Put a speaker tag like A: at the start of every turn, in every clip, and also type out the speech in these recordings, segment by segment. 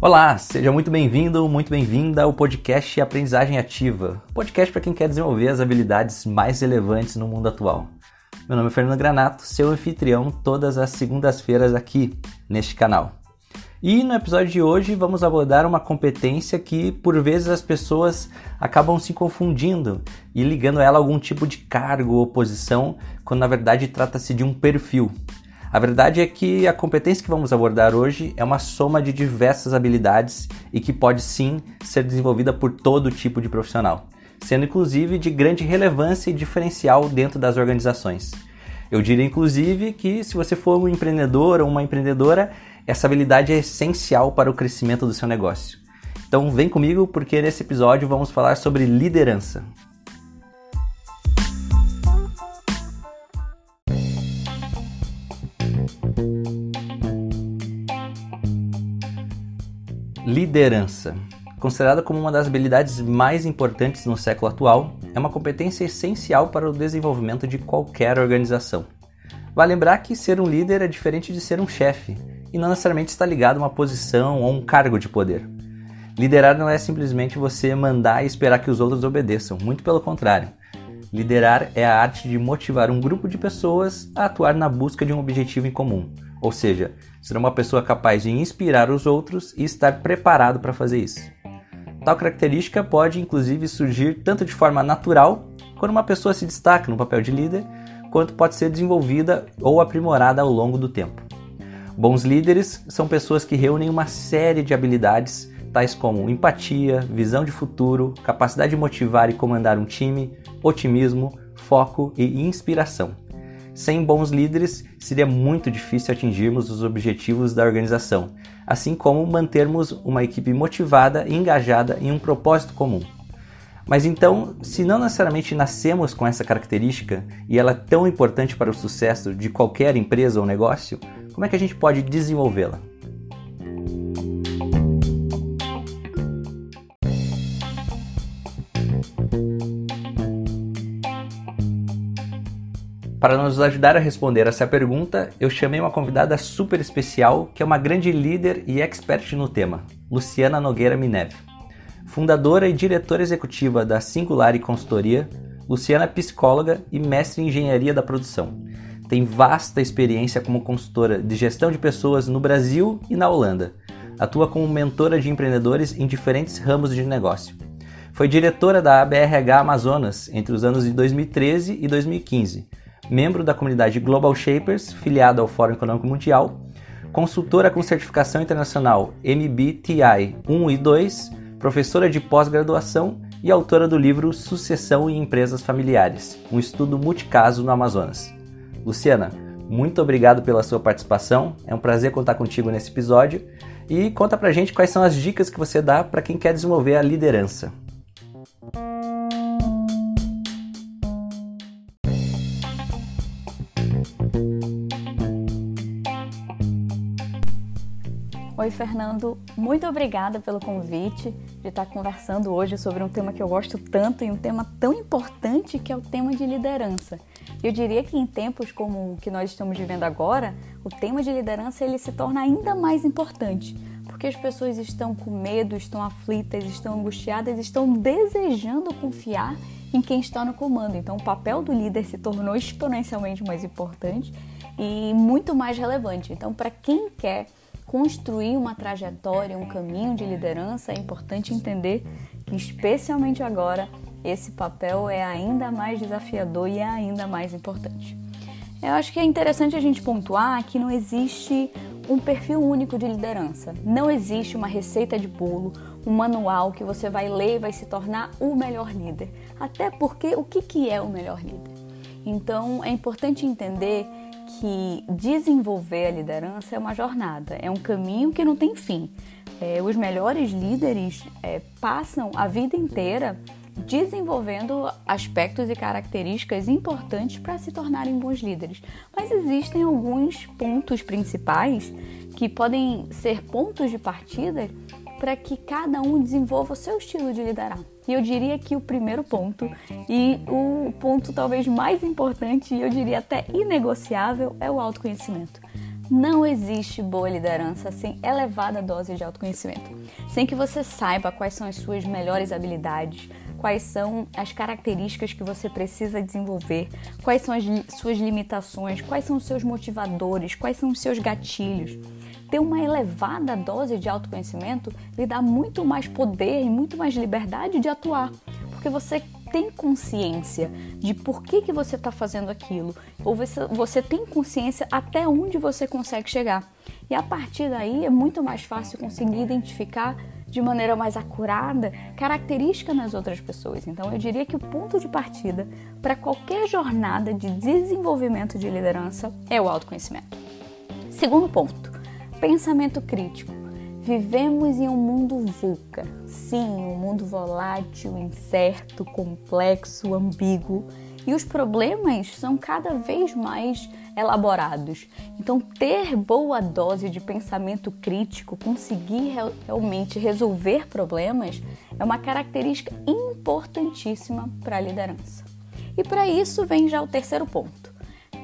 A: Olá, seja muito bem-vindo, muito bem-vinda ao podcast Aprendizagem Ativa. Podcast para quem quer desenvolver as habilidades mais relevantes no mundo atual. Meu nome é Fernando Granato, seu anfitrião todas as segundas-feiras aqui neste canal. E no episódio de hoje vamos abordar uma competência que por vezes as pessoas acabam se confundindo e ligando ela a algum tipo de cargo ou posição, quando na verdade trata-se de um perfil. A verdade é que a competência que vamos abordar hoje é uma soma de diversas habilidades e que pode sim ser desenvolvida por todo tipo de profissional, sendo inclusive de grande relevância e diferencial dentro das organizações. Eu diria inclusive que se você for um empreendedor ou uma empreendedora, essa habilidade é essencial para o crescimento do seu negócio. Então vem comigo porque nesse episódio vamos falar sobre liderança. Liderança. Considerada como uma das habilidades mais importantes no século atual, é uma competência essencial para o desenvolvimento de qualquer organização. Vale lembrar que ser um líder é diferente de ser um chefe, e não necessariamente está ligado a uma posição ou um cargo de poder. Liderar não é simplesmente você mandar e esperar que os outros obedeçam, muito pelo contrário. Liderar é a arte de motivar um grupo de pessoas a atuar na busca de um objetivo em comum, ou seja, ser uma pessoa capaz de inspirar os outros e estar preparado para fazer isso. Tal característica pode inclusive surgir tanto de forma natural, quando uma pessoa se destaca no papel de líder, quanto pode ser desenvolvida ou aprimorada ao longo do tempo. Bons líderes são pessoas que reúnem uma série de habilidades, tais como empatia, visão de futuro, capacidade de motivar e comandar um time, otimismo, foco e inspiração. Sem bons líderes, seria muito difícil atingirmos os objetivos da organização, assim como mantermos uma equipe motivada e engajada em um propósito comum. Mas então, se não necessariamente nascemos com essa característica e ela é tão importante para o sucesso de qualquer empresa ou negócio, como é que a gente pode desenvolvê-la? Para nos ajudar a responder essa pergunta, eu chamei uma convidada super especial, que é uma grande líder e expert no tema, Luciana Nogueira Mineve. Fundadora e diretora executiva da Singular Consultoria, Luciana é psicóloga e mestre em engenharia da produção. Tem vasta experiência como consultora de gestão de pessoas no Brasil e na Holanda. Atua como mentora de empreendedores em diferentes ramos de negócio. Foi diretora da ABRH Amazonas entre os anos de 2013 e 2015 membro da comunidade Global Shapers, filiada ao Fórum Econômico Mundial, consultora com certificação internacional MBTI 1 e 2, professora de pós-graduação e autora do livro Sucessão em Empresas Familiares, um estudo multicaso no Amazonas. Luciana, muito obrigado pela sua participação, é um prazer contar contigo nesse episódio e conta pra gente quais são as dicas que você dá para quem quer desenvolver a liderança.
B: Oi, Fernando. Muito obrigada pelo convite de estar conversando hoje sobre um tema que eu gosto tanto e um tema tão importante que é o tema de liderança. Eu diria que em tempos como o que nós estamos vivendo agora, o tema de liderança ele se torna ainda mais importante, porque as pessoas estão com medo, estão aflitas, estão angustiadas, estão desejando confiar em quem está no comando. Então, o papel do líder se tornou exponencialmente mais importante e muito mais relevante. Então, para quem quer construir uma trajetória, um caminho de liderança, é importante entender que, especialmente agora, esse papel é ainda mais desafiador e é ainda mais importante. Eu acho que é interessante a gente pontuar que não existe um perfil único de liderança. Não existe uma receita de bolo, um manual que você vai ler e vai se tornar o melhor líder. Até porque o que é o melhor líder? Então é importante entender que desenvolver a liderança é uma jornada, é um caminho que não tem fim. É, os melhores líderes é, passam a vida inteira desenvolvendo aspectos e características importantes para se tornarem bons líderes. Mas existem alguns pontos principais que podem ser pontos de partida para que cada um desenvolva o seu estilo de liderar. E eu diria que o primeiro ponto, e o ponto talvez mais importante, e eu diria até inegociável, é o autoconhecimento. Não existe boa liderança sem elevada dose de autoconhecimento, sem que você saiba quais são as suas melhores habilidades, quais são as características que você precisa desenvolver, quais são as suas limitações, quais são os seus motivadores, quais são os seus gatilhos. Ter uma elevada dose de autoconhecimento lhe dá muito mais poder e muito mais liberdade de atuar, porque você tem consciência de por que, que você está fazendo aquilo, ou você, você tem consciência até onde você consegue chegar. E a partir daí é muito mais fácil conseguir identificar de maneira mais acurada característica nas outras pessoas. Então eu diria que o ponto de partida para qualquer jornada de desenvolvimento de liderança é o autoconhecimento. Segundo ponto, pensamento crítico. Vivemos em um mundo VUCA. Sim, um mundo volátil, incerto, complexo, ambíguo. E os problemas são cada vez mais elaborados. Então, ter boa dose de pensamento crítico, conseguir realmente resolver problemas, é uma característica importantíssima para a liderança. E para isso vem já o terceiro ponto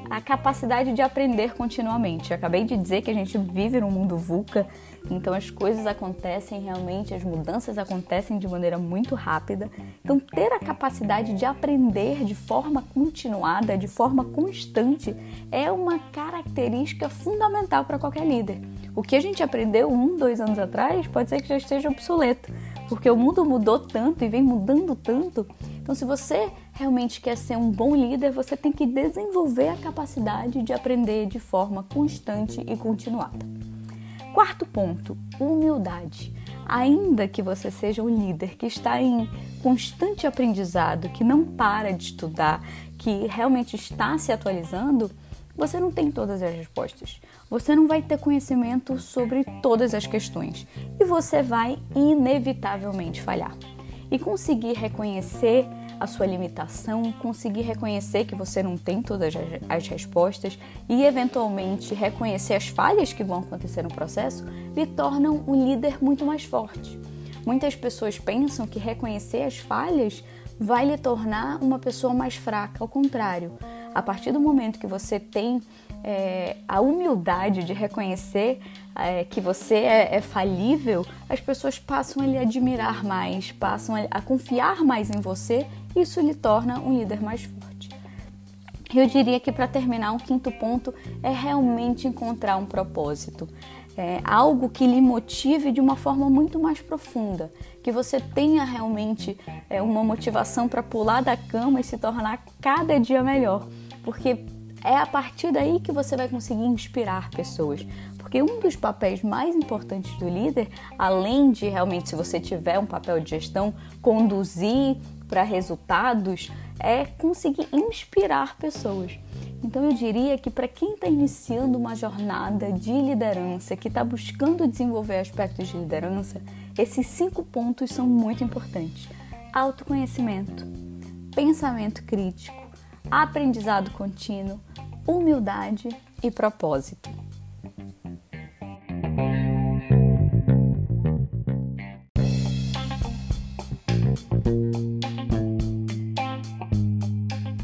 B: a capacidade de aprender continuamente. Eu acabei de dizer que a gente vive num mundo VUCA, então as coisas acontecem realmente, as mudanças acontecem de maneira muito rápida. Então, ter a capacidade de aprender de forma continuada, de forma constante, é uma característica fundamental para qualquer líder. O que a gente aprendeu um, dois anos atrás pode ser que já esteja obsoleto, porque o mundo mudou tanto e vem mudando tanto. Então, se você realmente quer ser um bom líder, você tem que desenvolver a capacidade de aprender de forma constante e continuada. Quarto ponto: humildade. Ainda que você seja um líder que está em constante aprendizado, que não para de estudar, que realmente está se atualizando, você não tem todas as respostas. Você não vai ter conhecimento sobre todas as questões e você vai inevitavelmente falhar. E conseguir reconhecer a sua limitação, conseguir reconhecer que você não tem todas as respostas e, eventualmente, reconhecer as falhas que vão acontecer no processo, lhe tornam um líder muito mais forte. Muitas pessoas pensam que reconhecer as falhas vai lhe tornar uma pessoa mais fraca. Ao contrário, a partir do momento que você tem é, a humildade de reconhecer é, que você é, é, falível, as pessoas passam a lhe admirar mais, passam a, a confiar mais em você isso lhe torna um líder mais forte. Eu diria que para terminar, um quinto ponto é realmente encontrar um propósito. É, algo que lhe motive de uma forma muito mais profunda, que você tenha realmente é, uma motivação para pular da cama e se tornar cada dia melhor, porque é a partir daí que você vai conseguir inspirar pessoas. Porque um dos papéis mais importantes do líder, além de realmente, se você tiver um papel de gestão, conduzir para resultados é conseguir inspirar pessoas. Então eu diria que para quem está iniciando uma jornada de liderança, que está buscando desenvolver aspectos de liderança, esses cinco pontos são muito importantes: autoconhecimento, pensamento crítico, aprendizado contínuo, humildade e propósito.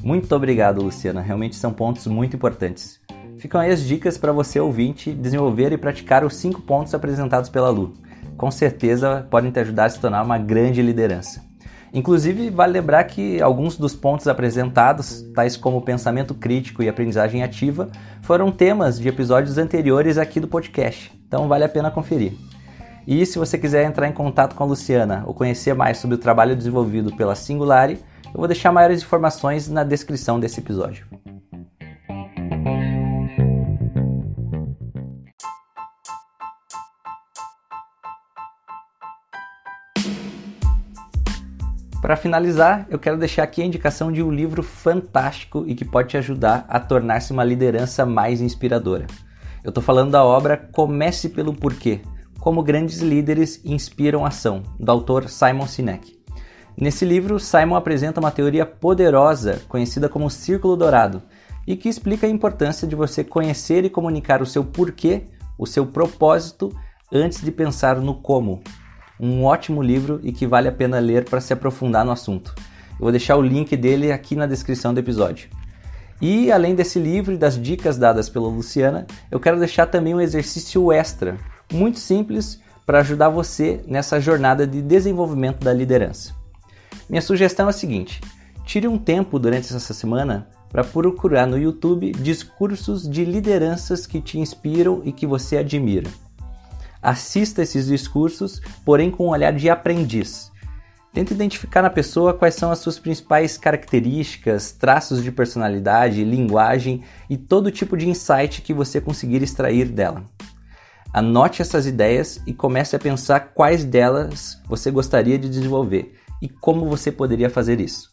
A: Muito obrigado, Luciana. Realmente são pontos muito importantes. Ficam aí as dicas para você ouvinte desenvolver e praticar os cinco pontos apresentados pela Lu. Com certeza podem te ajudar a se tornar uma grande liderança. Inclusive, vale lembrar que alguns dos pontos apresentados, tais como pensamento crítico e aprendizagem ativa, foram temas de episódios anteriores aqui do podcast, então vale a pena conferir. E se você quiser entrar em contato com a Luciana ou conhecer mais sobre o trabalho desenvolvido pela Singulari, eu vou deixar maiores informações na descrição desse episódio. Para finalizar, eu quero deixar aqui a indicação de um livro fantástico e que pode te ajudar a tornar-se uma liderança mais inspiradora. Eu estou falando da obra Comece pelo Porquê: Como Grandes Líderes Inspiram Ação, do autor Simon Sinek. Nesse livro, Simon apresenta uma teoria poderosa conhecida como Círculo Dourado e que explica a importância de você conhecer e comunicar o seu porquê, o seu propósito, antes de pensar no como. Um ótimo livro e que vale a pena ler para se aprofundar no assunto. Eu vou deixar o link dele aqui na descrição do episódio. E além desse livro e das dicas dadas pela Luciana, eu quero deixar também um exercício extra, muito simples, para ajudar você nessa jornada de desenvolvimento da liderança. Minha sugestão é a seguinte: tire um tempo durante essa semana para procurar no YouTube discursos de lideranças que te inspiram e que você admira. Assista esses discursos, porém com um olhar de aprendiz. Tente identificar na pessoa quais são as suas principais características, traços de personalidade, linguagem e todo tipo de insight que você conseguir extrair dela. Anote essas ideias e comece a pensar quais delas você gostaria de desenvolver e como você poderia fazer isso.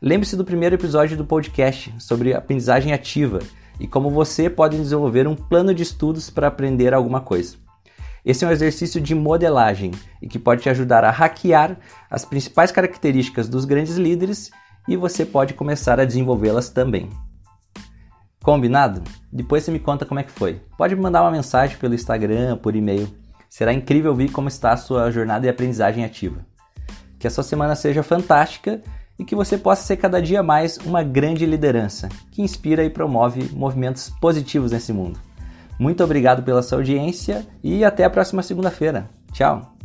A: Lembre-se do primeiro episódio do podcast sobre aprendizagem ativa e como você pode desenvolver um plano de estudos para aprender alguma coisa. Esse é um exercício de modelagem e que pode te ajudar a hackear as principais características dos grandes líderes e você pode começar a desenvolvê-las também. Combinado? Depois você me conta como é que foi. Pode me mandar uma mensagem pelo Instagram, por e-mail. Será incrível ver como está a sua jornada de aprendizagem ativa. Que a sua semana seja fantástica e que você possa ser cada dia mais uma grande liderança que inspira e promove movimentos positivos nesse mundo. Muito obrigado pela sua audiência e até a próxima segunda-feira. Tchau!